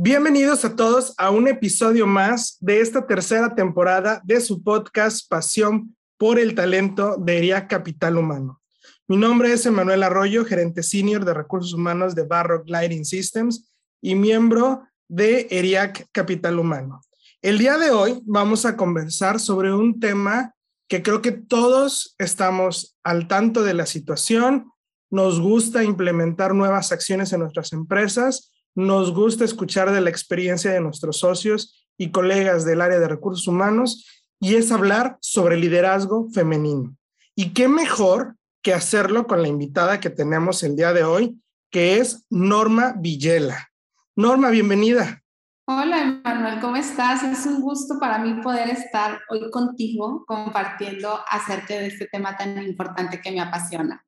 Bienvenidos a todos a un episodio más de esta tercera temporada de su podcast Pasión por el Talento de ERIAC Capital Humano. Mi nombre es Emanuel Arroyo, gerente senior de recursos humanos de Barrock Lighting Systems y miembro de ERIAC Capital Humano. El día de hoy vamos a conversar sobre un tema que creo que todos estamos al tanto de la situación, nos gusta implementar nuevas acciones en nuestras empresas nos gusta escuchar de la experiencia de nuestros socios y colegas del área de recursos humanos y es hablar sobre liderazgo femenino. Y qué mejor que hacerlo con la invitada que tenemos el día de hoy, que es Norma Villela. Norma, bienvenida. Hola, Manuel, ¿cómo estás? Es un gusto para mí poder estar hoy contigo compartiendo acerca de este tema tan importante que me apasiona.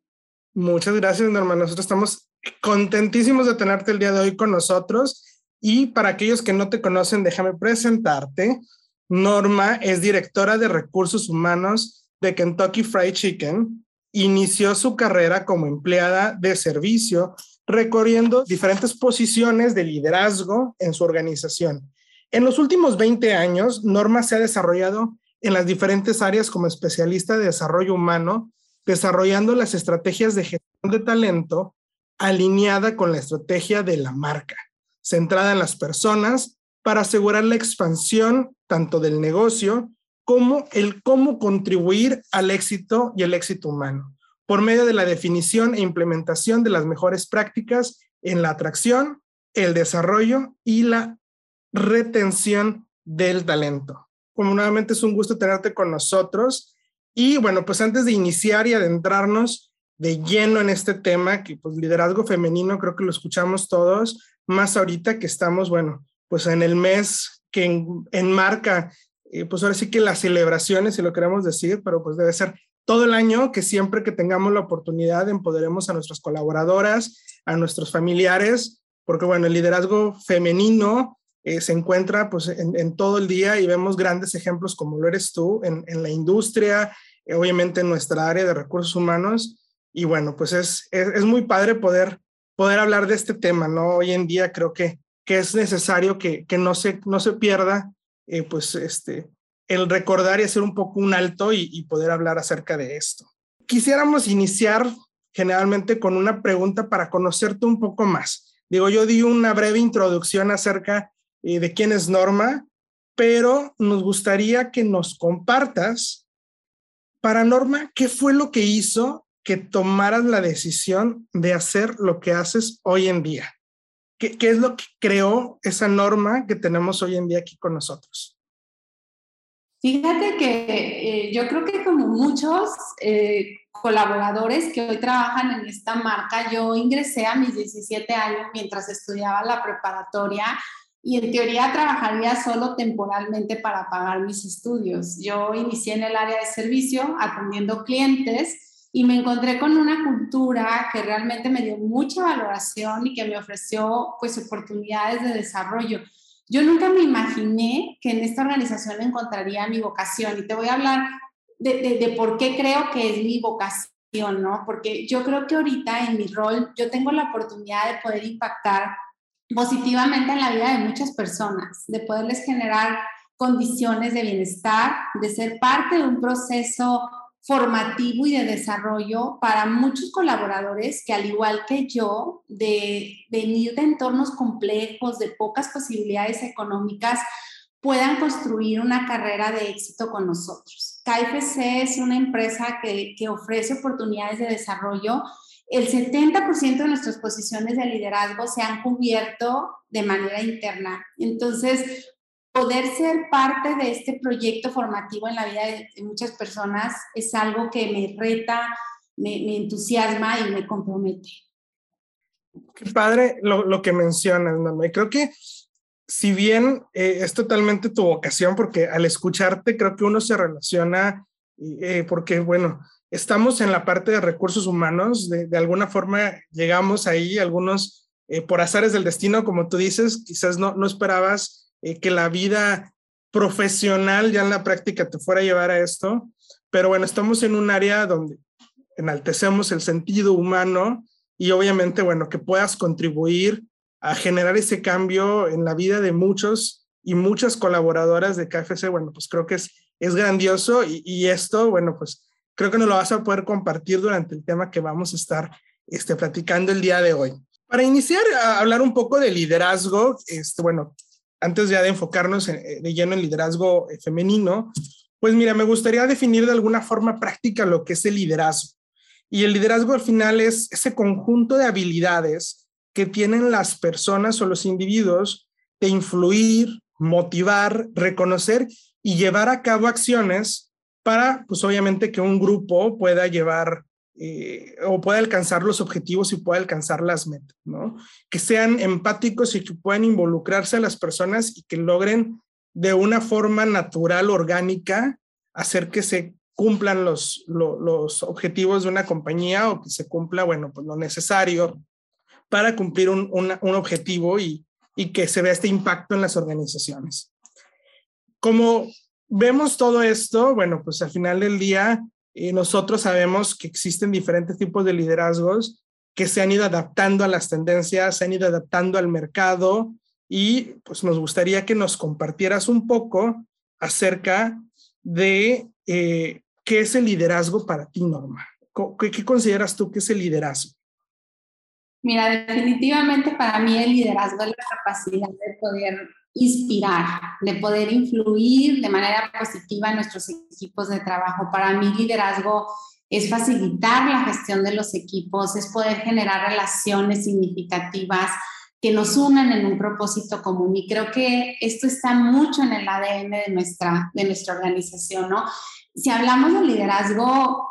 Muchas gracias, Norma. Nosotros estamos contentísimos de tenerte el día de hoy con nosotros. Y para aquellos que no te conocen, déjame presentarte. Norma es directora de recursos humanos de Kentucky Fried Chicken. Inició su carrera como empleada de servicio, recorriendo diferentes posiciones de liderazgo en su organización. En los últimos 20 años, Norma se ha desarrollado en las diferentes áreas como especialista de desarrollo humano, desarrollando las estrategias de gestión de talento alineada con la estrategia de la marca, centrada en las personas para asegurar la expansión tanto del negocio como el cómo contribuir al éxito y el éxito humano, por medio de la definición e implementación de las mejores prácticas en la atracción, el desarrollo y la retención del talento. Como nuevamente es un gusto tenerte con nosotros. Y bueno, pues antes de iniciar y adentrarnos de lleno en este tema, que pues liderazgo femenino creo que lo escuchamos todos, más ahorita que estamos, bueno, pues en el mes que enmarca, eh, pues ahora sí que las celebraciones, si lo queremos decir, pero pues debe ser todo el año que siempre que tengamos la oportunidad empoderemos a nuestras colaboradoras, a nuestros familiares, porque bueno, el liderazgo femenino eh, se encuentra pues en, todo el día y vemos grandes ejemplos como lo eres tú en, en la industria, eh, obviamente en nuestra área de recursos humanos, y bueno, pues es, es, muy padre poder, poder hablar de este tema, ¿no? Hoy en día creo que, que es necesario que, que no, se, no se pierda, eh, pues, este, el recordar y hacer un poco un alto y, poder hablar acerca de esto. Quisiéramos iniciar generalmente con una pregunta para conocerte un poco más. Digo, yo di una breve introducción acerca eh, de quién es Norma, pero nos gustaría que nos compartas para Norma, ¿qué fue lo que hizo que tomaras la decisión de hacer lo que haces hoy en día? ¿Qué, es lo que creó esa norma que tenemos hoy en día aquí con nosotros? Fíjate que eh, yo creo que como muchos eh, colaboradores que hoy trabajan en esta marca, yo ingresé a mis 17 años mientras estudiaba la preparatoria y en teoría trabajaría solo temporalmente para pagar mis estudios. Yo inicié en el área de servicio atendiendo clientes y me encontré con una cultura que realmente me dio mucha valoración y que me ofreció pues oportunidades de desarrollo. Yo nunca me imaginé que en esta organización encontraría mi vocación y te voy a hablar de, de, de por qué creo que es mi vocación, ¿no? Porque yo creo que ahorita en mi rol yo tengo la oportunidad de poder impactar positivamente en la vida de muchas personas, de poderles generar condiciones de bienestar, de ser parte de un proceso formativo y de desarrollo para muchos colaboradores que al igual que yo, de venir de entornos complejos, de pocas posibilidades económicas, puedan construir una carrera de éxito con nosotros. KFC es una empresa que, que ofrece oportunidades de desarrollo. El 70% de nuestras posiciones de liderazgo se han cubierto de manera interna. Entonces, poder ser parte de este proyecto formativo en la vida de, muchas personas es algo que me reta, me, entusiasma y me compromete. Qué padre lo, lo que mencionas, mamá. Y creo que si bien eh, es totalmente tu vocación, porque al escucharte creo que uno se relaciona, eh, porque bueno, estamos en la parte de recursos humanos, de, alguna forma llegamos ahí, algunos eh, por azares del destino, como tú dices, quizás no, no esperabas que la vida profesional ya en la práctica te fuera a llevar a esto, pero bueno, estamos en un área donde enaltecemos el sentido humano y obviamente, bueno, que puedas contribuir a generar ese cambio en la vida de muchos y muchas colaboradoras de KFC, bueno, pues creo que es, es grandioso y, esto, bueno, pues creo que nos lo vas a poder compartir durante el tema que vamos a estar este, platicando el día de hoy. Para iniciar a hablar un poco de liderazgo, este, bueno, antes de enfocarnos de lleno en liderazgo eh, femenino, pues mira, me gustaría definir de alguna forma práctica lo que es el liderazgo. Y el liderazgo al final es ese conjunto de habilidades que tienen las personas o los individuos de influir, motivar, reconocer y llevar a cabo acciones para, pues obviamente, que un grupo pueda llevar eh, o pueda alcanzar los objetivos y pueda alcanzar las metas, ¿no? Que sean empáticos y que puedan involucrarse a las personas y que logren de una forma natural, orgánica, hacer que se cumplan los, los objetivos de una compañía o que se cumpla, bueno, pues lo necesario para cumplir un, un, objetivo y, y, que se vea este impacto en las organizaciones. Como vemos todo esto, bueno, pues al final del día eh, nosotros sabemos que existen diferentes tipos de liderazgos que se han ido adaptando a las tendencias, se han ido adaptando al mercado y pues nos gustaría que nos compartieras un poco acerca de eh, qué es el liderazgo para ti, Norma. ¿Qué, ¿Qué consideras tú que es el liderazgo? Mira, definitivamente para mí el liderazgo es la capacidad de poder inspirar, de poder influir de manera positiva en nuestros equipos de trabajo. Para mí liderazgo es facilitar la gestión de los equipos, es poder generar relaciones significativas que nos unan en un propósito común. Y creo que esto está mucho en el ADN de nuestra, de nuestra organización, ¿no? Si hablamos de liderazgo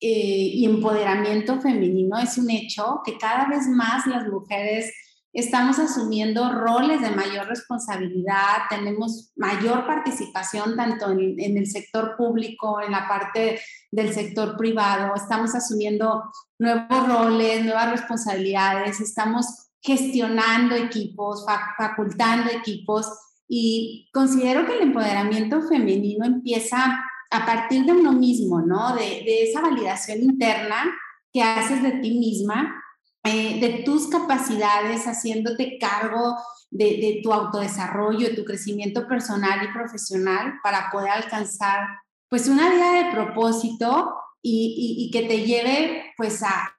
eh, y empoderamiento femenino es un hecho que cada vez más las mujeres estamos asumiendo roles de mayor responsabilidad, tenemos mayor participación tanto en, el sector público, en la parte del sector privado, estamos asumiendo nuevos roles, nuevas responsabilidades, estamos gestionando equipos, facultando equipos y considero que el empoderamiento femenino empieza a partir de uno mismo, ¿no? De, esa validación interna que haces de ti misma, eh, de tus capacidades, haciéndote cargo de, tu autodesarrollo, de tu crecimiento personal y profesional para poder alcanzar pues una vida de propósito y, que te lleve pues a,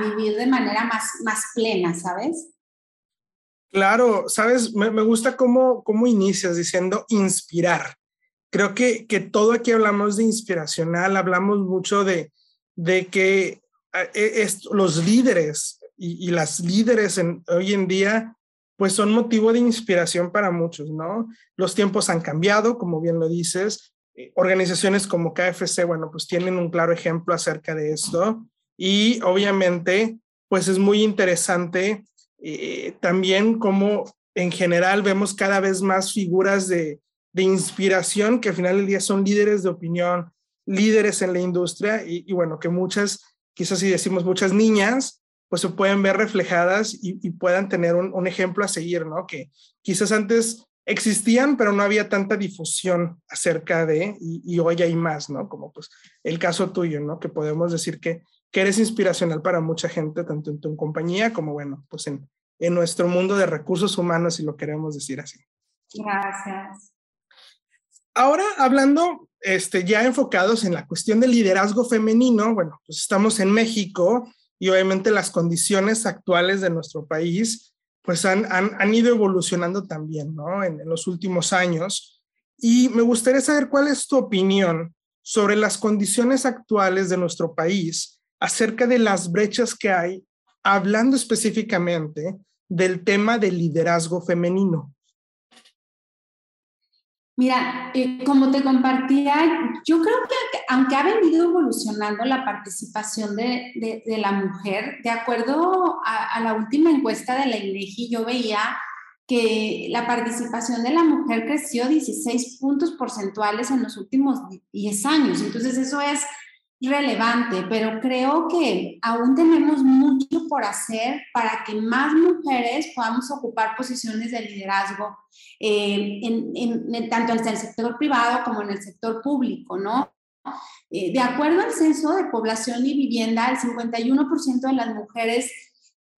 vivir de manera más, más plena, ¿sabes? Claro, sabes, me, me gusta cómo, cómo inicias diciendo inspirar creo que, que todo aquí hablamos de inspiracional, hablamos mucho de, de que e, los líderes y, las líderes hoy en día, pues son motivo de inspiración para muchos, ¿no? Los tiempos han cambiado, como bien lo dices. Eh, organizaciones como KFC, bueno, pues tienen un claro ejemplo acerca de esto. Y obviamente, pues es muy interesante eh, también como en general vemos cada vez más figuras de, de inspiración que al final del día son líderes de opinión, líderes en la industria y, bueno, que muchas, quizás si decimos muchas niñas, pues se pueden ver reflejadas y, puedan tener un, ejemplo a seguir, ¿no? Que quizás antes existían, pero no había tanta difusión acerca de, y, hoy hay más, ¿no? Como pues el caso tuyo, ¿no? Que podemos decir que, que eres inspiracional para mucha gente, tanto en tu compañía como, bueno, pues en, en nuestro mundo de recursos humanos, si lo queremos decir así. Gracias. Ahora, hablando este, ya enfocados en la cuestión del liderazgo femenino, bueno, pues estamos en México y obviamente las condiciones actuales de nuestro país, pues han, han, ido evolucionando también, ¿no? En los últimos años. Y me gustaría saber cuál es tu opinión sobre las condiciones actuales de nuestro país acerca de las brechas que hay, hablando específicamente del tema del liderazgo femenino. Mira, eh, como te compartía, yo creo que aunque ha venido evolucionando la participación de, la mujer, de acuerdo a, la última encuesta de la INEGI, yo veía que la participación de la mujer creció 16 puntos porcentuales en los últimos 10 años. Entonces eso es relevante, pero creo que aún tenemos mucho por hacer para que más mujeres podamos ocupar posiciones de liderazgo, eh, en, tanto en el sector privado como en el sector público, ¿no? Eh, de acuerdo al censo de población y vivienda, el 51% de las mujeres,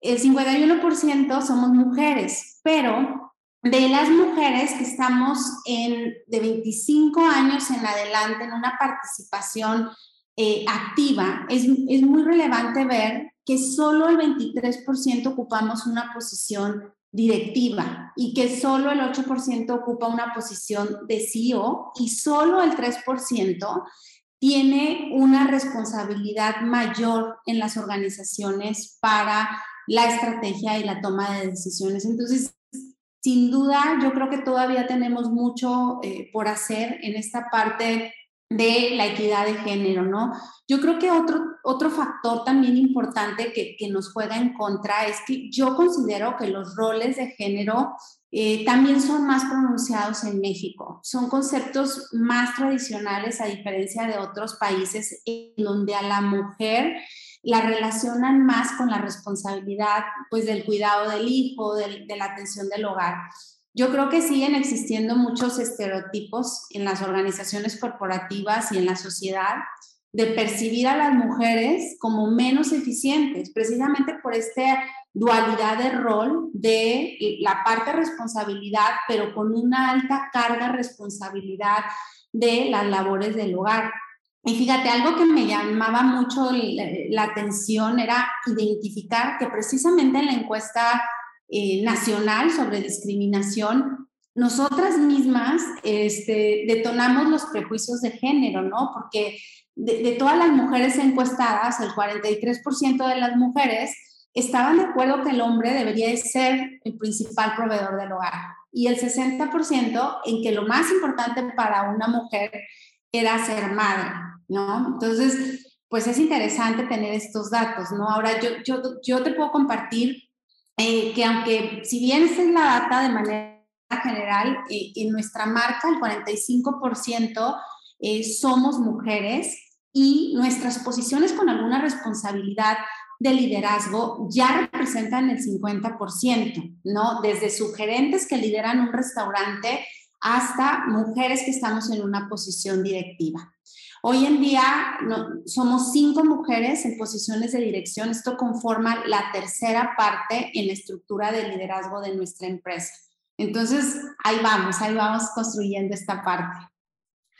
el 51% somos mujeres, pero de las mujeres que estamos en, de 25 años en adelante en una participación eh, activa, es, es muy relevante ver que solo el 23% ocupamos una posición directiva y que solo el 8% ocupa una posición de CEO y solo el 3% tiene una responsabilidad mayor en las organizaciones para la estrategia y la toma de decisiones. Entonces, sin duda, yo creo que todavía tenemos mucho eh, por hacer en esta parte de la equidad de género, ¿no? Yo creo que otro, otro factor también importante que, que nos juega en contra es que yo considero que los roles de género eh, también son más pronunciados en México. Son conceptos más tradicionales a diferencia de otros países en donde a la mujer la relacionan más con la responsabilidad pues del cuidado del hijo, de la atención del hogar. Yo creo que siguen existiendo muchos estereotipos en las organizaciones corporativas y en la sociedad de percibir a las mujeres como menos eficientes, precisamente por esta dualidad de rol de la parte responsabilidad, pero con una alta carga responsabilidad de las labores del hogar. Y fíjate, algo que me llamaba mucho la atención era identificar que precisamente en la encuesta eh, nacional sobre discriminación, nosotras mismas este, detonamos los prejuicios de género, ¿no? Porque de, todas las mujeres encuestadas, el 43% de las mujeres estaban de acuerdo que el hombre debería de ser el principal proveedor del hogar y el 60% en que lo más importante para una mujer era ser madre, ¿no? Entonces, pues es interesante tener estos datos, ¿no? Ahora yo, yo, yo te puedo compartir eh, que aunque si bien es la data de manera general, eh, en nuestra marca el 45% eh, somos mujeres y nuestras posiciones con alguna responsabilidad de liderazgo ya representan el 50%, ¿no? Desde sugerentes que lideran un restaurante hasta mujeres que estamos en una posición directiva. Hoy en día somos cinco mujeres en posiciones de dirección. Esto conforma la tercera parte en la estructura de liderazgo de nuestra empresa. Entonces, ahí vamos, ahí vamos construyendo esta parte.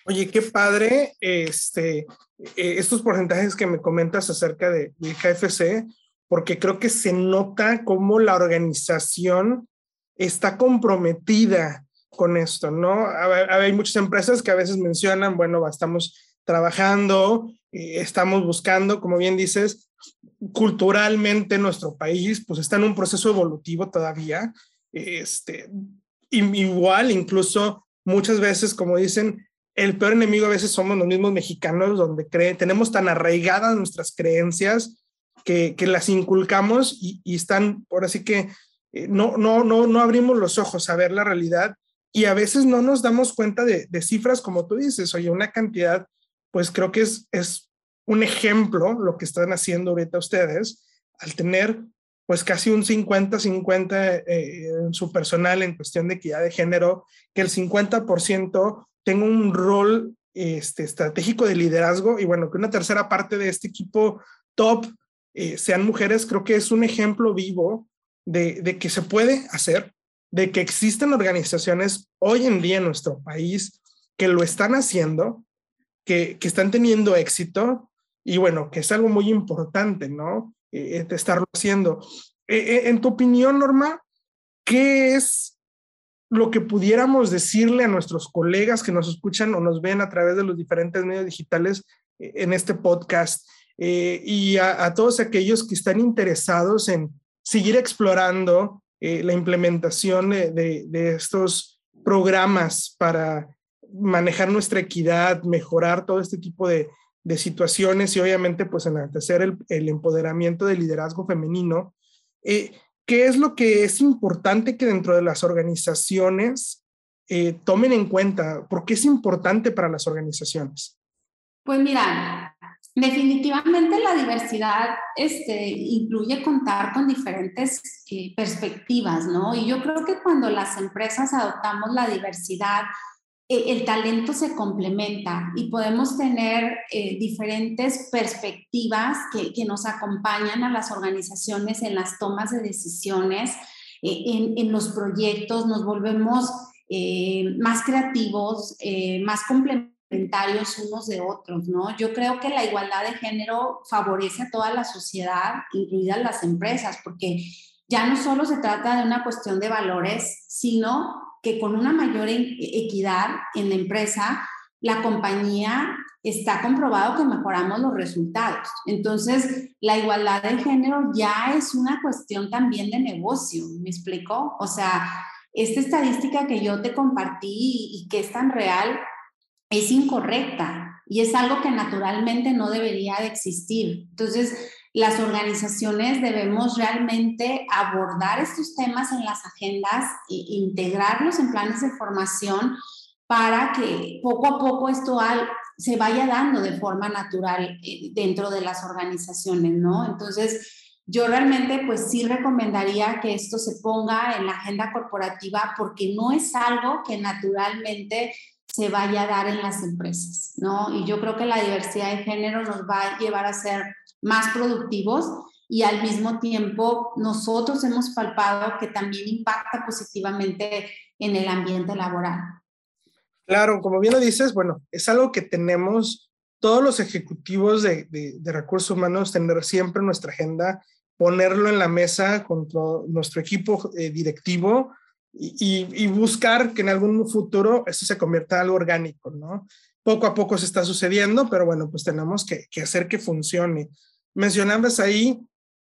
Oye, qué padre este, eh, estos porcentajes que me comentas acerca de, de KFC, porque creo que se nota cómo la organización está comprometida con esto, ¿no? Hay muchas empresas que a veces mencionan, bueno, estamos trabajando, eh, estamos buscando, como bien dices, culturalmente nuestro país pues está en un proceso evolutivo todavía. Este, igual, incluso muchas veces, como dicen, el peor enemigo a veces somos los mismos mexicanos, donde creen, tenemos tan arraigadas nuestras creencias que, que las inculcamos y, y, están, por así que eh, no, no, no, no abrimos los ojos a ver la realidad y a veces no nos damos cuenta de, de cifras como tú dices, oye, una cantidad pues creo que es, es un ejemplo lo que están haciendo ahorita ustedes al tener pues casi un 50-50 eh, en su personal en cuestión de equidad de género, que el 50% tenga un rol este, estratégico de liderazgo y bueno, que una tercera parte de este equipo top eh, sean mujeres, creo que es un ejemplo vivo de, de, que se puede hacer, de que existen organizaciones hoy en día en nuestro país que lo están haciendo que, están teniendo éxito y bueno, que es algo muy importante, ¿no? Eh, de estarlo haciendo. Eh, eh, en tu opinión, Norma, ¿qué es lo que pudiéramos decirle a nuestros colegas que nos escuchan o nos ven a través de los diferentes medios digitales en este podcast y a, todos aquellos que están interesados en seguir explorando la implementación de, estos programas para manejar nuestra equidad, mejorar todo este tipo de, situaciones y obviamente pues enaltecer el, el, empoderamiento del liderazgo femenino. Eh, ¿qué es lo que es importante que dentro de las organizaciones eh, tomen en cuenta? ¿Por qué es importante para las organizaciones? Pues mira, definitivamente la diversidad este, incluye contar con diferentes eh, perspectivas, ¿no? Y yo creo que cuando las empresas adoptamos la diversidad, el talento se complementa y podemos tener eh, diferentes perspectivas que, nos acompañan a las organizaciones en las tomas de decisiones, eh, en, los proyectos, nos volvemos más creativos, más complementarios unos de otros, ¿no? Yo creo que la igualdad de género favorece a toda la sociedad, incluidas las empresas, porque ya no solo se trata de una cuestión de valores, sino que con una mayor e-, equidad en la empresa, la compañía está comprobado que mejoramos los resultados. Entonces, la igualdad de género ya es una cuestión también de negocio, ¿me explico? O sea, esta estadística que yo te compartí y que es tan real es incorrecta y es algo que naturalmente no debería de existir. Entonces, las organizaciones debemos realmente abordar estos temas en las agendas e integrarlos en planes de formación para que poco a poco esto se vaya dando de forma natural eh, dentro de las organizaciones, ¿no? Entonces, yo realmente pues sí recomendaría que esto se ponga en la agenda corporativa porque no es algo que naturalmente se vaya a dar en las empresas, ¿no? Y yo creo que la diversidad de género nos va a llevar a ser más productivos y al mismo tiempo nosotros hemos palpado que también impacta positivamente en el ambiente laboral. Claro, como bien lo dices, bueno, es algo que tenemos todos los ejecutivos de, de, recursos humanos tener siempre nuestra agenda, ponerlo en la mesa con nuestro equipo eh, directivo y, y, buscar que en algún futuro esto se convierta en algo orgánico, ¿no? Poco a poco se está sucediendo, pero bueno, pues tenemos que, que hacer que funcione mencionabas ahí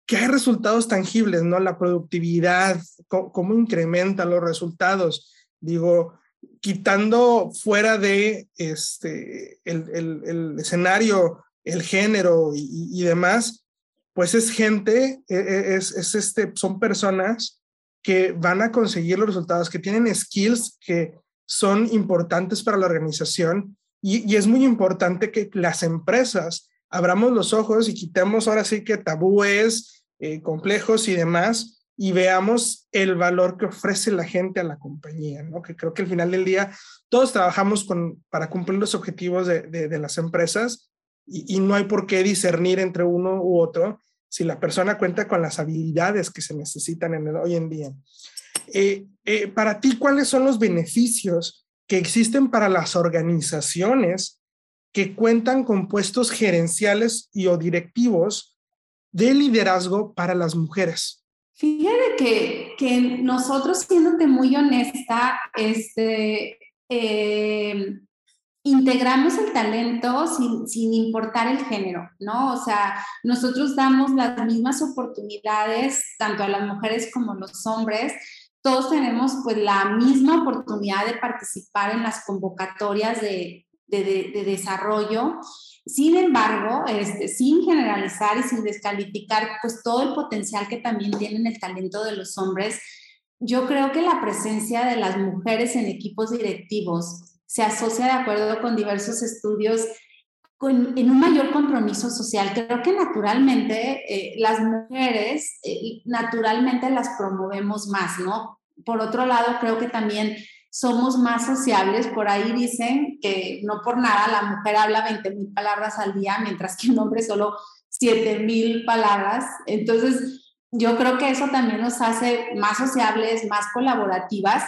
que hay resultados tangibles, ¿no? La productividad, cómo, incrementa los resultados. Digo, quitando fuera de este, el, escenario, el género y, demás, pues es gente, e, e, es, es, este, son personas que van a conseguir los resultados, que tienen skills que son importantes para la organización y es muy importante que las empresas abramos los ojos y quitemos ahora sí que tabúes, eh, complejos y demás y veamos el valor que ofrece la gente a la compañía, ¿no? Que creo que al final del día todos trabajamos para cumplir los objetivos de, las empresas y, y, no hay por qué discernir entre uno u otro si la persona cuenta con las habilidades que se necesitan en el, hoy en día. Eh, eh, para ti, ¿cuáles son los beneficios que existen para las organizaciones que cuentan con puestos gerenciales y o directivos de liderazgo para las mujeres. Fíjate que, que nosotros, siéndote muy honesta, este, eh, integramos el talento sin, sin, importar el género, ¿no? O sea, nosotros damos las mismas oportunidades tanto a las mujeres como a los hombres. Todos tenemos pues la misma oportunidad de participar en las convocatorias de, de, desarrollo. Sin embargo, este, sin generalizar y sin descalificar pues todo el potencial que también tienen el talento de los hombres, yo creo que la presencia de las mujeres en equipos directivos se asocia de acuerdo con diversos estudios con, en un mayor compromiso social. Creo que naturalmente eh, las mujeres, eh, naturalmente las promovemos más, ¿no? Por otro lado, creo que también somos más sociables. Por ahí dicen que no por nada la mujer habla 20 mil palabras al día, mientras que un hombre solo 7 mil palabras. Entonces, yo creo que eso también nos hace más sociables, más colaborativas.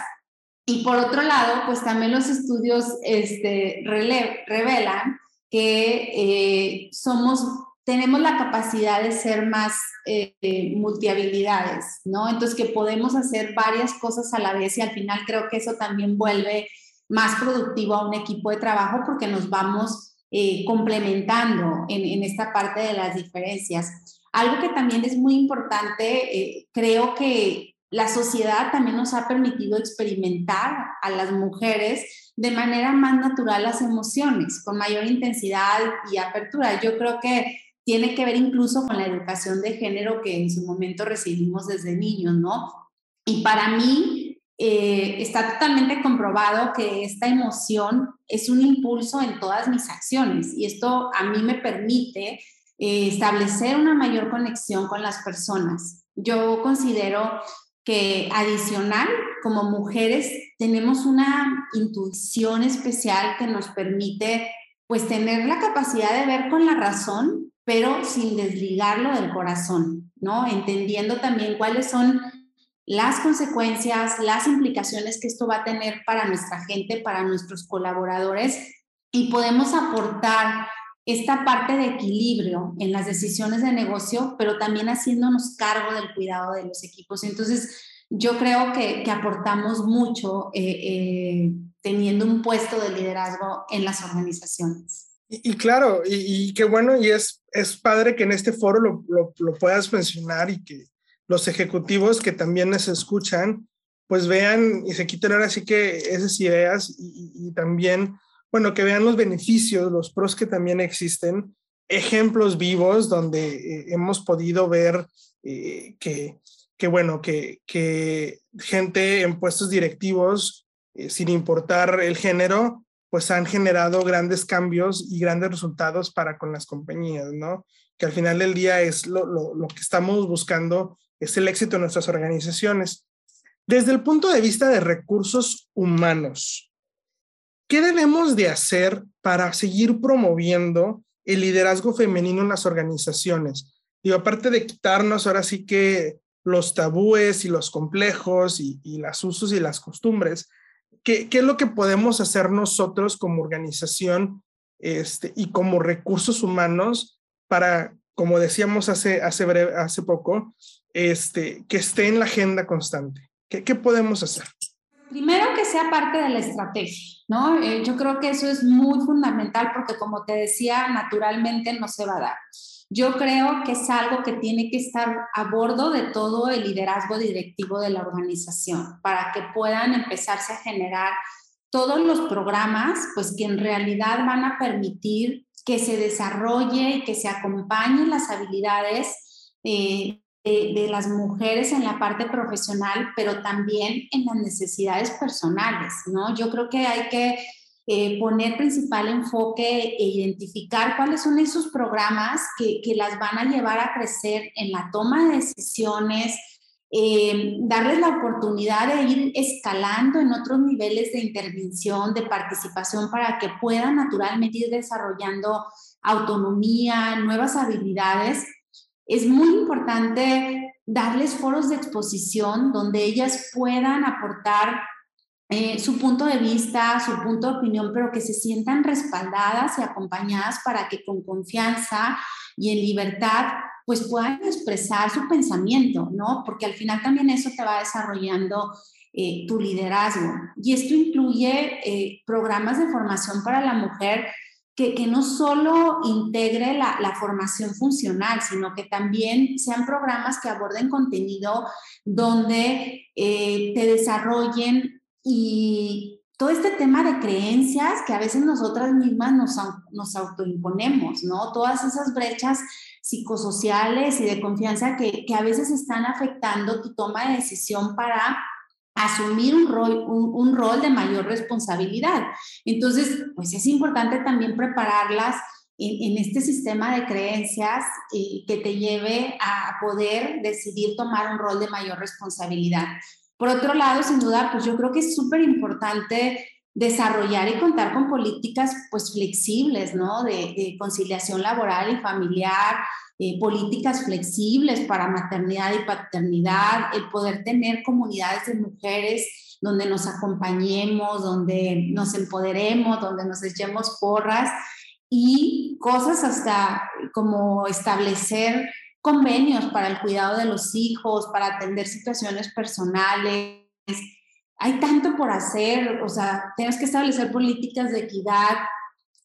Y por otro lado, pues también los estudios este, revelan que eh, somos tenemos la capacidad de ser más eh, multihabilidades, ¿no? Entonces, que podemos hacer varias cosas a la vez y al final creo que eso también vuelve más productivo a un equipo de trabajo porque nos vamos eh, complementando en, en, esta parte de las diferencias. Algo que también es muy importante, eh, creo que la sociedad también nos ha permitido experimentar a las mujeres de manera más natural las emociones, con mayor intensidad y apertura. Yo creo que tiene que ver incluso con la educación de género que en su momento recibimos desde niños, ¿no? Y para mí eh, está totalmente comprobado que esta emoción es un impulso en todas mis acciones y esto a mí me permite eh, establecer una mayor conexión con las personas. Yo considero que adicional, como mujeres, tenemos una intuición especial que nos permite pues tener la capacidad de ver con la razón, pero sin desligarlo del corazón, ¿no? Entendiendo también cuáles son las consecuencias, las implicaciones que esto va a tener para nuestra gente, para nuestros colaboradores y podemos aportar esta parte de equilibrio en las decisiones de negocio, pero también haciéndonos cargo del cuidado de los equipos. Entonces, yo creo que, aportamos mucho eh, eh, teniendo un puesto de liderazgo en las organizaciones. Y, claro, y, qué bueno, y es, es padre que en este foro lo, lo, puedas mencionar y que los ejecutivos que también nos escuchan, pues vean y se quiten ahora sí que esas ideas y, y también bueno, que vean los beneficios, los pros que también existen, ejemplos vivos donde eh, hemos podido ver eh, que, que, bueno, que, que, gente en puestos directivos, eh, sin importar el género, pues han generado grandes cambios y grandes resultados para con las compañías, ¿no? Que al final del día es lo, lo, lo que estamos buscando, es el éxito de nuestras organizaciones. Desde el punto de vista de recursos humanos, ¿Qué debemos de hacer para seguir promoviendo el liderazgo femenino en las organizaciones? Y aparte de quitarnos ahora sí que los tabúes y los complejos y, y las usos y las costumbres, ¿qué, ¿qué, es lo que podemos hacer nosotros como organización este, y como recursos humanos para, como decíamos hace, hace, poco, este, que esté en la agenda constante? ¿Qué, qué podemos hacer? Primero que sea parte de la estrategia, ¿no? Eh, yo creo que eso es muy fundamental porque como te decía, naturalmente no se va a dar. Yo creo que es algo que tiene que estar a bordo de todo el liderazgo directivo de la organización para que puedan empezarse a generar todos los programas, pues que en realidad van a permitir que se desarrolle y que se acompañen las habilidades eh, de, las mujeres en la parte profesional, pero también en las necesidades personales, ¿no? Yo creo que hay que eh, poner principal enfoque e identificar cuáles son esos programas que, que, las van a llevar a crecer en la toma de decisiones, eh, darles la oportunidad de ir escalando en otros niveles de intervención, de participación, para que puedan naturalmente ir desarrollando autonomía, nuevas habilidades es muy importante darles foros de exposición donde ellas puedan aportar eh, su punto de vista, su punto de opinión, pero que se sientan respaldadas y acompañadas para que con confianza y en libertad pues puedan expresar su pensamiento, ¿no? Porque al final también eso te va desarrollando eh, tu liderazgo. Y esto incluye eh, programas de formación para la mujer que, no solo integre la, formación funcional, sino que también sean programas que aborden contenido donde eh, te desarrollen y todo este tema de creencias que a veces nosotras mismas nos, nos autoimponemos, ¿no? Todas esas brechas psicosociales y de confianza que, que a veces están afectando tu toma de decisión para asumir un rol, un, rol de mayor responsabilidad. Entonces, pues es importante también prepararlas en, este sistema de creencias y que te lleve a poder decidir tomar un rol de mayor responsabilidad. Por otro lado, sin duda, pues yo creo que es súper importante desarrollar y contar con políticas pues flexibles, ¿no? De, de conciliación laboral y familiar, eh, políticas flexibles para maternidad y paternidad, el poder tener comunidades de mujeres donde nos acompañemos, donde nos empoderemos, donde nos echemos porras y cosas hasta como establecer convenios para el cuidado de los hijos, para atender situaciones personales. Hay tanto por hacer, o sea, tenemos que establecer políticas de equidad,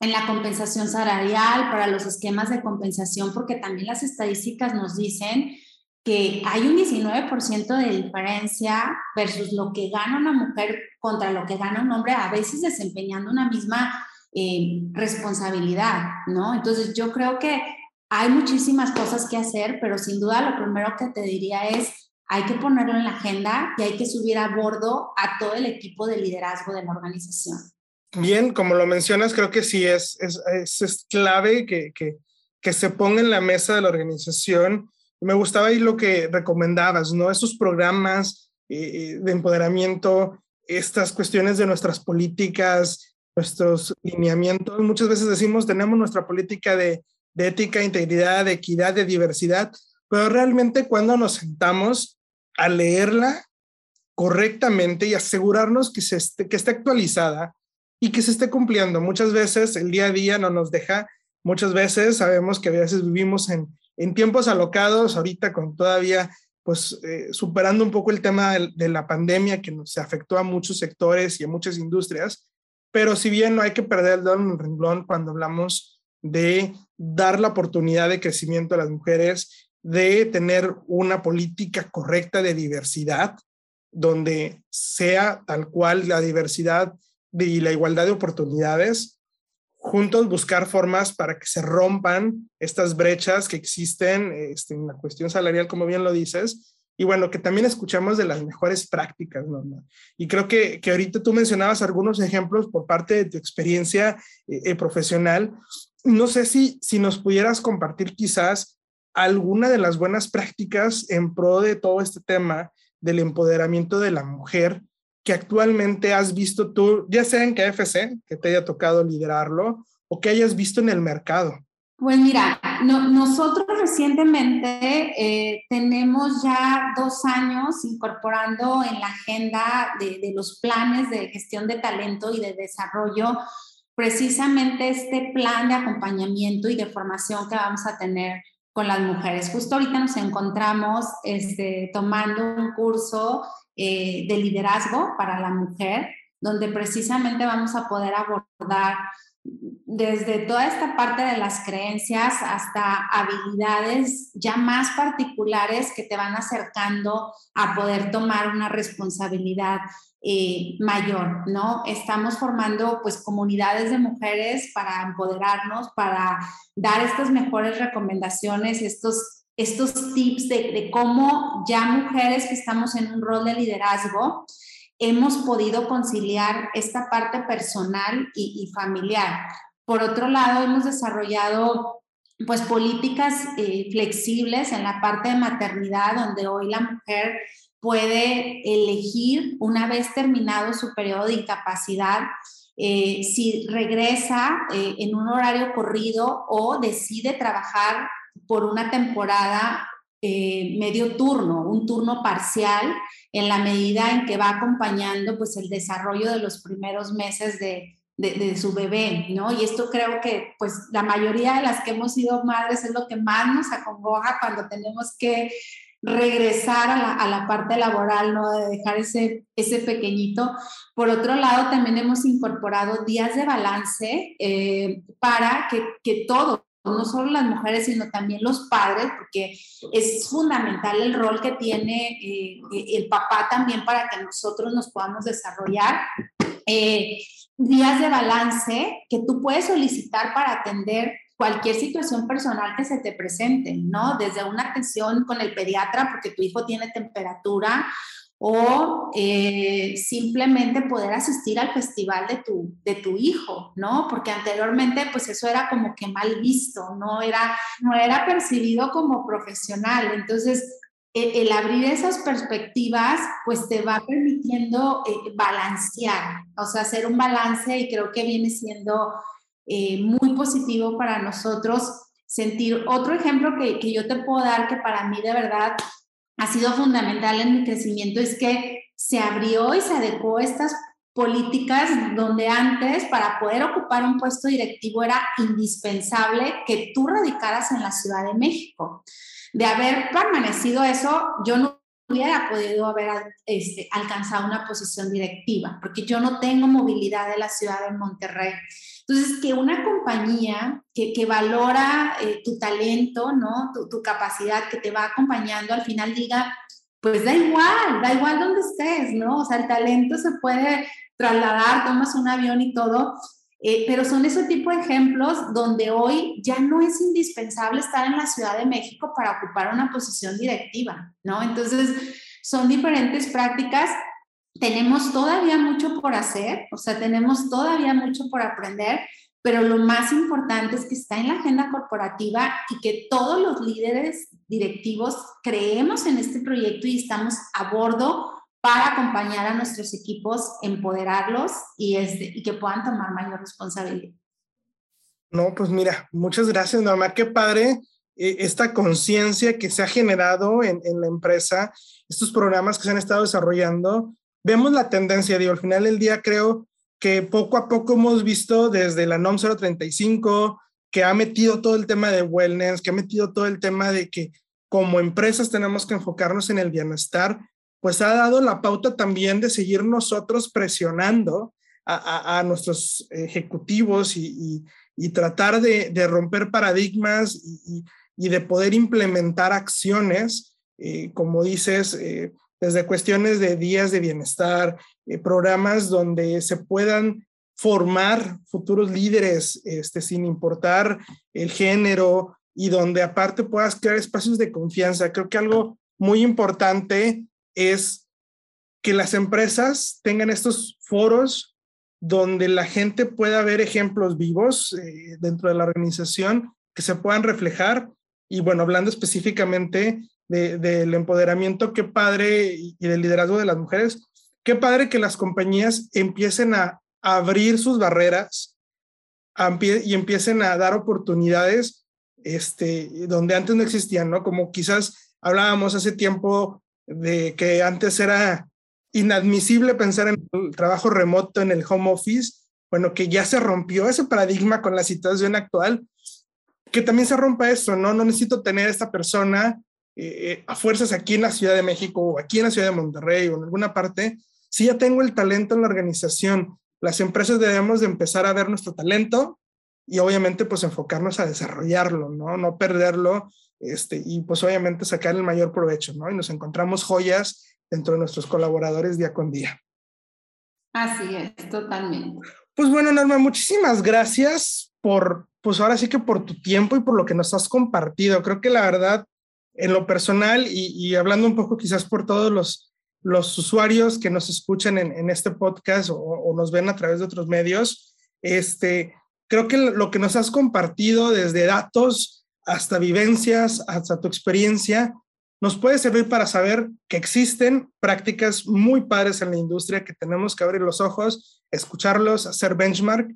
en la compensación salarial, para los esquemas de compensación, porque también las estadísticas nos dicen que hay un 19% de diferencia versus lo que gana una mujer contra lo que gana un hombre, a veces desempeñando una misma eh, responsabilidad, ¿no? Entonces yo creo que hay muchísimas cosas que hacer, pero sin duda lo primero que te diría es, hay que ponerlo en la agenda y hay que subir a bordo a todo el equipo de liderazgo de la organización. Bien, como lo mencionas, creo que sí es, es, es, clave que, que, que, se ponga en la mesa de la organización. Me gustaba ahí lo que recomendabas, ¿no? Esos programas eh, de empoderamiento, estas cuestiones de nuestras políticas, nuestros lineamientos. Muchas veces decimos, tenemos nuestra política de, de ética, integridad, de equidad, de diversidad, pero realmente cuando nos sentamos a leerla correctamente y asegurarnos que, se esté, que esté actualizada y que se esté cumpliendo. Muchas veces el día a día no nos deja, muchas veces sabemos que a veces vivimos en, en tiempos alocados, ahorita con todavía pues eh, superando un poco el tema de, la pandemia que nos afectó a muchos sectores y a muchas industrias, pero si bien no hay que perder el dedo en el renglón cuando hablamos de dar la oportunidad de crecimiento a las mujeres, de tener una política correcta de diversidad, donde sea tal cual la diversidad y la igualdad de oportunidades, juntos buscar formas para que se rompan estas brechas que existen este, en la cuestión salarial, como bien lo dices, y bueno, que también escuchamos de las mejores prácticas, ¿no? Y creo que, que ahorita tú mencionabas algunos ejemplos por parte de tu experiencia eh, eh, profesional. No sé si, si nos pudieras compartir quizás alguna de las buenas prácticas en pro de todo este tema del empoderamiento de la mujer que actualmente has visto tú, ya sea en KFC, que te haya tocado liderarlo, o que hayas visto en el mercado? Pues mira, nosotros recientemente eh, tenemos ya dos años incorporando en la agenda de, de, los planes de gestión de talento y de desarrollo precisamente este plan de acompañamiento y de formación que vamos a tener con las mujeres. Justo ahorita nos encontramos este, tomando un curso eh, de liderazgo para la mujer, donde precisamente vamos a poder abordar desde toda esta parte de las creencias hasta habilidades ya más particulares que te van acercando a poder tomar una responsabilidad eh, mayor, ¿no? Estamos formando pues comunidades de mujeres para empoderarnos, para dar estas mejores recomendaciones, estos, estos tips de, cómo ya mujeres que estamos en un rol de liderazgo, hemos podido conciliar esta parte personal y, familiar. Por otro lado, hemos desarrollado pues políticas eh, flexibles en la parte de maternidad, donde hoy la mujer puede elegir, una vez terminado su periodo de incapacidad, eh, si regresa eh, en un horario corrido o decide trabajar por una temporada eh, medio turno, un turno parcial, en la medida en que va acompañando pues, el desarrollo de los primeros meses de, de, su bebé, ¿no? Y esto creo que pues la mayoría de las que hemos sido madres es lo que más nos acongoja cuando tenemos que regresar a la, parte laboral, ¿no? De dejar ese, ese pequeñito. Por otro lado, también hemos incorporado días de balance eh, para que, que todos, no solo las mujeres, sino también los padres, porque es fundamental el rol que tiene eh, el papá también para que nosotros nos podamos desarrollar. Eh, días de balance que tú puedes solicitar para atender cualquier situación personal que se te presente, ¿no? Desde una atención con el pediatra porque tu hijo tiene temperatura o eh, simplemente poder asistir al festival de tu, de tu hijo, ¿no? Porque anteriormente pues eso era como que mal visto, no era, no era percibido como profesional. Entonces, el, abrir esas perspectivas pues te va permitiendo eh, balancear, o sea, hacer un balance y creo que viene siendo eh, muy positivo para nosotros sentir. Otro ejemplo que, que yo te puedo dar que para mí de verdad ha sido fundamental en mi crecimiento es que se abrió y se adecuó estas políticas donde antes para poder ocupar un puesto directivo era indispensable que tú radicaras en la Ciudad de México. De haber permanecido eso, yo no hubiera podido haber este, alcanzado una posición directiva, porque yo no tengo movilidad de la ciudad de Monterrey. Entonces, que una compañía que, valora eh, tu talento, ¿no? Tu, tu, capacidad, que te va acompañando, al final diga, pues da igual, da igual donde estés, ¿no? O sea, el talento se puede trasladar, tomas un avión y todo. Eh, pero son ese tipo de ejemplos donde hoy ya no es indispensable estar en la Ciudad de México para ocupar una posición directiva, ¿no? Entonces, son diferentes prácticas. Tenemos todavía mucho por hacer, o sea, tenemos todavía mucho por aprender, pero lo más importante es que está en la agenda corporativa y que todos los líderes directivos creemos en este proyecto y estamos a bordo para acompañar a nuestros equipos, empoderarlos y, este, y que puedan tomar mayor responsabilidad. No, pues mira, muchas gracias, Norma. Qué padre eh, esta conciencia que se ha generado en, en, la empresa, estos programas que se han estado desarrollando. Vemos la tendencia, digo, al final del día creo que poco a poco hemos visto desde la NOM 035, que ha metido todo el tema de wellness, que ha metido todo el tema de que como empresas tenemos que enfocarnos en el bienestar pues ha dado la pauta también de seguir nosotros presionando a, nuestros ejecutivos y, tratar de, romper paradigmas y, de poder implementar acciones, eh, como dices, eh, desde cuestiones de días de bienestar, eh, programas donde se puedan formar futuros líderes este, sin importar el género y donde aparte puedas crear espacios de confianza. Creo que algo muy importante es que las empresas tengan estos foros donde la gente pueda ver ejemplos vivos eh, dentro de la organización que se puedan reflejar. Y bueno, hablando específicamente del empoderamiento, qué padre, y, del liderazgo de las mujeres, qué padre que las compañías empiecen a, abrir sus barreras y empiecen a dar oportunidades este, donde antes no existían, ¿no? Como quizás hablábamos hace tiempo de que antes era inadmisible pensar en el trabajo remoto, en el home office, bueno, que ya se rompió ese paradigma con la situación actual, que también se rompa eso, ¿no? No necesito tener esta persona eh, a fuerzas aquí en la Ciudad de México o aquí en la Ciudad de Monterrey o en alguna parte, si ya tengo el talento en la organización, las empresas debemos de empezar a ver nuestro talento y obviamente pues enfocarnos a desarrollarlo, ¿no? No perderlo este, y pues obviamente sacar el mayor provecho, ¿no? Y nos encontramos joyas dentro de nuestros colaboradores día con día. Así es, totalmente. Pues bueno, Norma, muchísimas gracias por, pues ahora sí que por tu tiempo y por lo que nos has compartido. Creo que la verdad, en lo personal y, hablando un poco quizás por todos los, usuarios que nos escuchan en, en este podcast o, o, nos ven a través de otros medios, este, creo que lo que nos has compartido desde datos, hasta vivencias, hasta tu experiencia, nos puede servir para saber que existen prácticas muy padres en la industria que tenemos que abrir los ojos, escucharlos, hacer benchmark.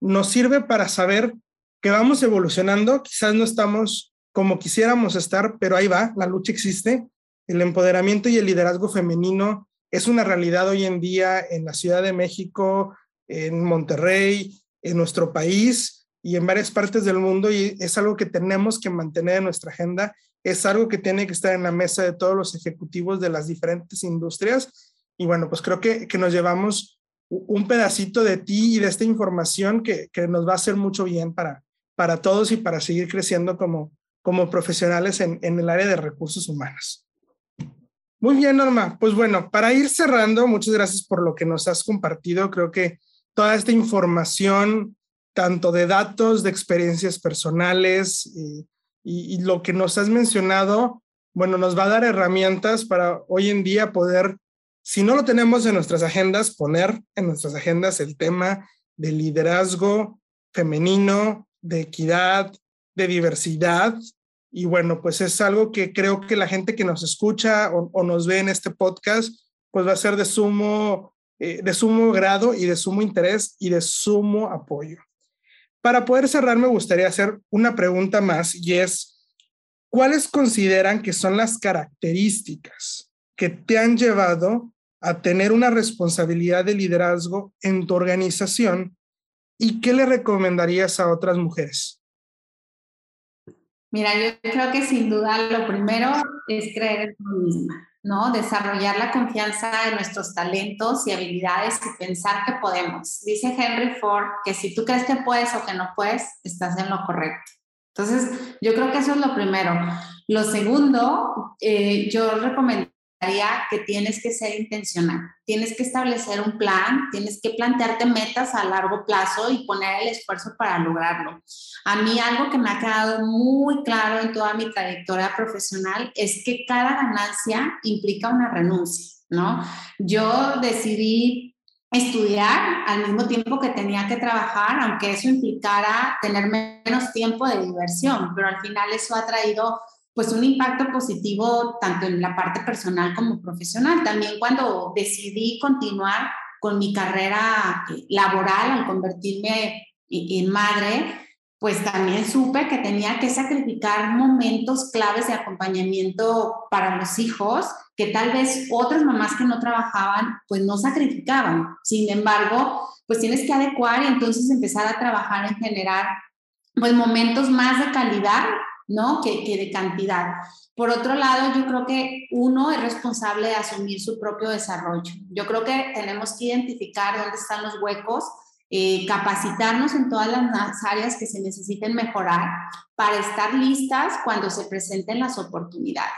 Nos sirve para saber que vamos evolucionando, quizás no estamos como quisiéramos estar, pero ahí va, la lucha existe. El empoderamiento y el liderazgo femenino es una realidad hoy en día en la Ciudad de México, en Monterrey, en nuestro país, y en varias partes del mundo y es algo que tenemos que mantener en nuestra agenda, es algo que tiene que estar en la mesa de todos los ejecutivos de las diferentes industrias y bueno, pues creo que, que nos llevamos un pedacito de ti y de esta información que, que, nos va a hacer mucho bien para, para todos y para seguir creciendo como, como profesionales en, en el área de recursos humanos. Muy bien, Norma. Pues bueno, para ir cerrando, muchas gracias por lo que nos has compartido. Creo que toda esta información tanto de datos, de experiencias personales y, y, lo que nos has mencionado, bueno, nos va a dar herramientas para hoy en día poder, si no lo tenemos en nuestras agendas, poner en nuestras agendas el tema de liderazgo femenino, de equidad, de diversidad. Y bueno, pues es algo que creo que la gente que nos escucha o, nos ve en este podcast, pues va a ser de sumo, eh, de sumo grado y de sumo interés y de sumo apoyo. Para poder cerrar, me gustaría hacer una pregunta más y es, ¿cuáles consideran que son las características que te han llevado a tener una responsabilidad de liderazgo en tu organización y qué le recomendarías a otras mujeres? Mira, yo creo que sin duda lo primero es creer en ti misma. ¿no? Desarrollar la confianza en nuestros talentos y habilidades y pensar que podemos. Dice Henry Ford que si tú crees que puedes o que no puedes, estás en lo correcto. Entonces, yo creo que eso es lo primero. Lo segundo, eh, yo recomendaría que tienes que ser intencional, tienes que establecer un plan, tienes que plantearte metas a largo plazo y poner el esfuerzo para lograrlo. A mí algo que me ha quedado muy claro en toda mi trayectoria profesional es que cada ganancia implica una renuncia, ¿no? Yo decidí estudiar al mismo tiempo que tenía que trabajar, aunque eso implicara tener menos tiempo de diversión, pero al final eso ha traído pues un impacto positivo tanto en la parte personal como profesional. También cuando decidí continuar con mi carrera eh, laboral al convertirme en madre, pues también supe que tenía que sacrificar momentos claves de acompañamiento para los hijos que tal vez otras mamás que no trabajaban pues no sacrificaban. Sin embargo, pues tienes que adecuar y entonces empezar a trabajar en generar pues momentos más de calidad ¿no? Que, que, de cantidad. Por otro lado, yo creo que uno es responsable de asumir su propio desarrollo. Yo creo que tenemos que identificar dónde están los huecos, eh, capacitarnos en todas las áreas que se necesiten mejorar para estar listas cuando se presenten las oportunidades.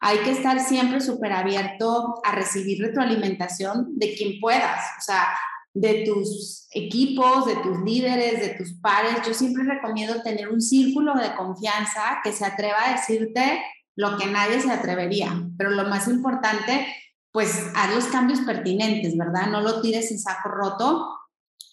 Hay que estar siempre súper abierto a recibir retroalimentación de quien puedas. O sea, de tus equipos, de tus líderes, de tus pares. Yo siempre recomiendo tener un círculo de confianza que se atreva a decirte lo que nadie se atrevería. Pero lo más importante, pues haz los cambios pertinentes, ¿verdad? No lo tires en saco roto.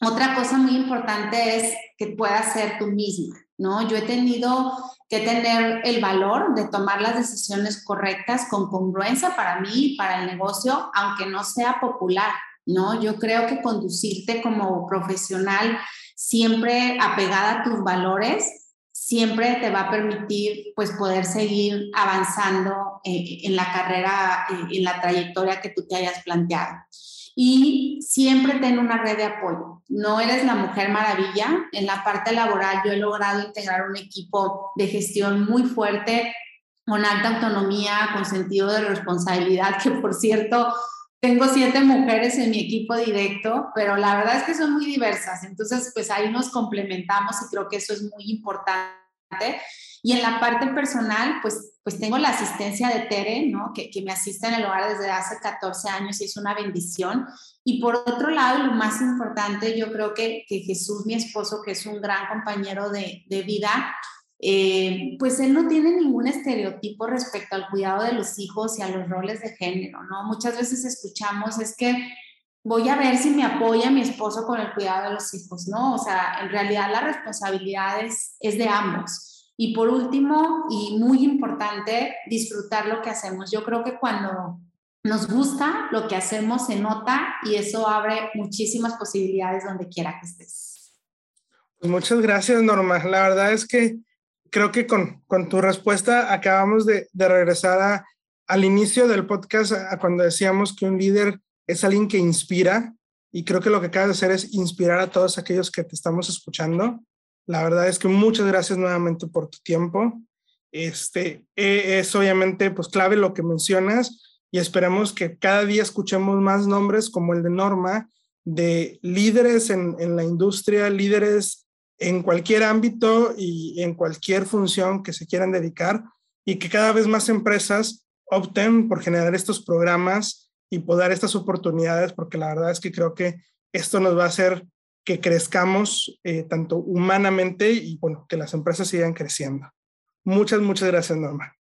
Otra cosa muy importante es que puedas ser tú misma, ¿no? Yo he tenido que tener el valor de tomar las decisiones correctas con congruencia para mí y para el negocio, aunque no sea popular, ¿no? Yo creo que conducirte como profesional siempre apegada a tus valores, siempre te va a permitir pues poder seguir avanzando eh, en la carrera, eh, en la trayectoria que tú te hayas planteado. Y siempre ten una red de apoyo. No eres la mujer maravilla. En la parte laboral yo he logrado integrar un equipo de gestión muy fuerte, con alta autonomía, con sentido de responsabilidad, que por cierto tengo siete mujeres en mi equipo directo, pero la verdad es que son muy diversas, entonces pues ahí nos complementamos y creo que eso es muy importante. Y en la parte personal, pues, pues tengo la asistencia de Tere, ¿no? Que, que me asiste en el hogar desde hace 14 años y es una bendición. Y por otro lado, lo más importante, yo creo que, que Jesús, mi esposo, que es un gran compañero de, de vida, eh, pues él no tiene ningún estereotipo respecto al cuidado de los hijos y a los roles de género, ¿no? Muchas veces escuchamos es que voy a ver si me apoya mi esposo con el cuidado de los hijos, ¿no? O sea, en realidad la responsabilidad es, es de ambos. Y por último, y muy importante, disfrutar lo que hacemos. Yo creo que cuando nos gusta lo que hacemos se nota y eso abre muchísimas posibilidades donde quiera que estés. Pues muchas gracias, Norma. La verdad es que creo que con, con tu respuesta acabamos de, de regresar a, al inicio del podcast, a, cuando decíamos que un líder es alguien que inspira, y creo que lo que acabas de hacer es inspirar a todos aquellos que te estamos escuchando. La verdad es que muchas gracias nuevamente por tu tiempo. Este, e, es obviamente pues clave lo que mencionas y esperemos que cada día escuchemos más nombres como el de Norma, de líderes en, en la industria, líderes en cualquier ámbito y en cualquier función que se quieran dedicar y que cada vez más empresas opten por generar estos programas y poder dar estas oportunidades, porque la verdad es que creo que esto nos va a hacer que crezcamos eh, tanto humanamente y bueno, que las empresas sigan creciendo. Muchas, muchas gracias, Norma.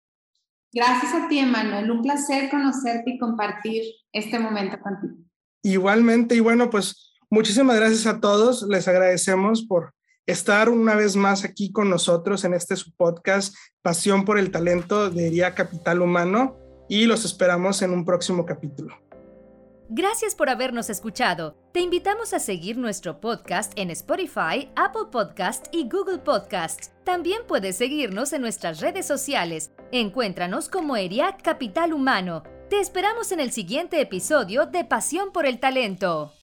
Gracias a ti, Emanuel. Un placer conocerte y compartir este momento contigo. Igualmente, y bueno, pues muchísimas gracias a todos. Les agradecemos por estar una vez más aquí con nosotros en este su podcast Pasión por el Talento de Iría Capital Humano y los esperamos en un próximo capítulo. Gracias por habernos escuchado. Te invitamos a seguir nuestro podcast en Spotify, Apple Podcast y Google Podcast. También puedes seguirnos en nuestras redes sociales. Encuéntranos como ERIAC Capital Humano. Te esperamos en el siguiente episodio de Pasión por el Talento.